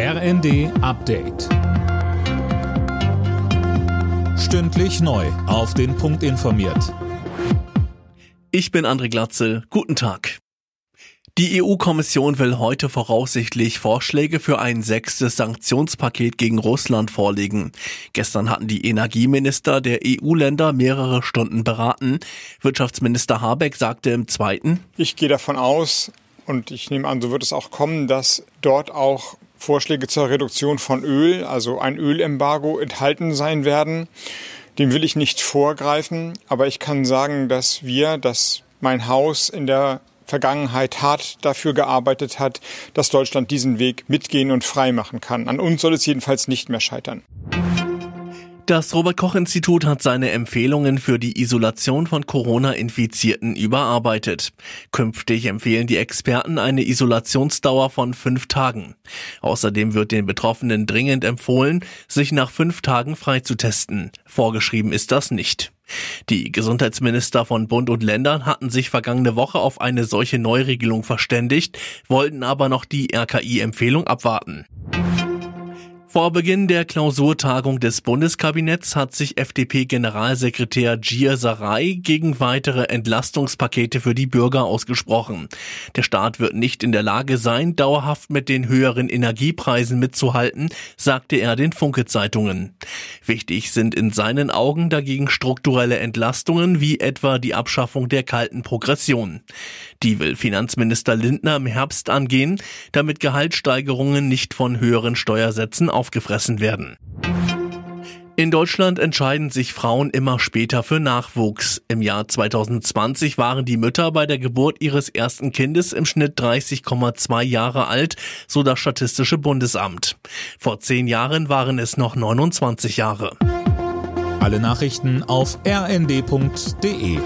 RND Update. Stündlich neu. Auf den Punkt informiert. Ich bin André Glatzel. Guten Tag. Die EU-Kommission will heute voraussichtlich Vorschläge für ein sechstes Sanktionspaket gegen Russland vorlegen. Gestern hatten die Energieminister der EU-Länder mehrere Stunden beraten. Wirtschaftsminister Habeck sagte im zweiten, Ich gehe davon aus, und ich nehme an, so wird es auch kommen, dass dort auch Vorschläge zur Reduktion von Öl, also ein Ölembargo, enthalten sein werden. Dem will ich nicht vorgreifen, aber ich kann sagen, dass wir, dass mein Haus in der Vergangenheit hart dafür gearbeitet hat, dass Deutschland diesen Weg mitgehen und frei machen kann. An uns soll es jedenfalls nicht mehr scheitern. Das Robert Koch Institut hat seine Empfehlungen für die Isolation von Corona-Infizierten überarbeitet. Künftig empfehlen die Experten eine Isolationsdauer von fünf Tagen. Außerdem wird den Betroffenen dringend empfohlen, sich nach fünf Tagen freizutesten. Vorgeschrieben ist das nicht. Die Gesundheitsminister von Bund und Ländern hatten sich vergangene Woche auf eine solche Neuregelung verständigt, wollten aber noch die RKI-Empfehlung abwarten. Vor Beginn der Klausurtagung des Bundeskabinetts hat sich FDP-Generalsekretär Gir Sarai gegen weitere Entlastungspakete für die Bürger ausgesprochen. Der Staat wird nicht in der Lage sein, dauerhaft mit den höheren Energiepreisen mitzuhalten, sagte er den Funke-Zeitungen. Wichtig sind in seinen Augen dagegen strukturelle Entlastungen wie etwa die Abschaffung der kalten Progression. Die will Finanzminister Lindner im Herbst angehen, damit Gehaltssteigerungen nicht von höheren Steuersätzen aufgefressen werden. In Deutschland entscheiden sich Frauen immer später für Nachwuchs. Im Jahr 2020 waren die Mütter bei der Geburt ihres ersten Kindes im Schnitt 30,2 Jahre alt, so das Statistische Bundesamt. Vor zehn Jahren waren es noch 29 Jahre. Alle Nachrichten auf rnd.de